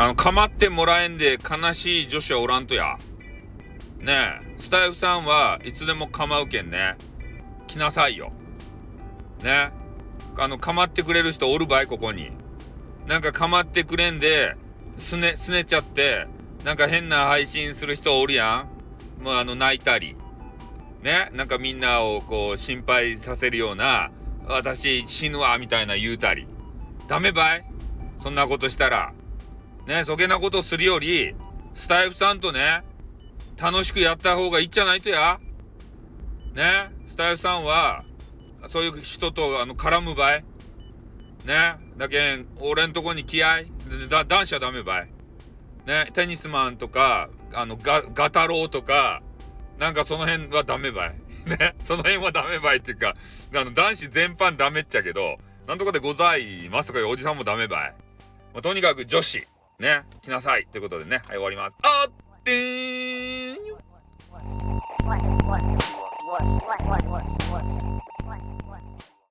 あの構ってもらえんで悲しい女子はおらんとや。ねえ、スタイフさんはいつでも構うけんね。来なさいよ。ね。あの、構ってくれる人おるばい、ここに。なんか構ってくれんで、すね、すねちゃって、なんか変な配信する人おるやん。もうあの、泣いたり。ね。なんかみんなをこう、心配させるような、私死ぬわ、みたいな言うたり。ダメばい？そんなことしたら。ね、そげなことするより、スタイフさんとね、楽しくやった方がいいじゃないとや。ね、スタイフさんは、そういう人とあの絡むばい。ね、だけん、俺んとこに気合だ、男子はダメばい。ね、テニスマンとか、あの、ガ、ガタロウとか、なんかその辺はダメばい。ね、その辺はダメばいっていうか、あの、男子全般ダメっちゃけど、なんとかでございますとかいうおじさんもダメばい。まあ、とにかく女子、ね、来なさい。ということでね、はい、終わります。あってーん。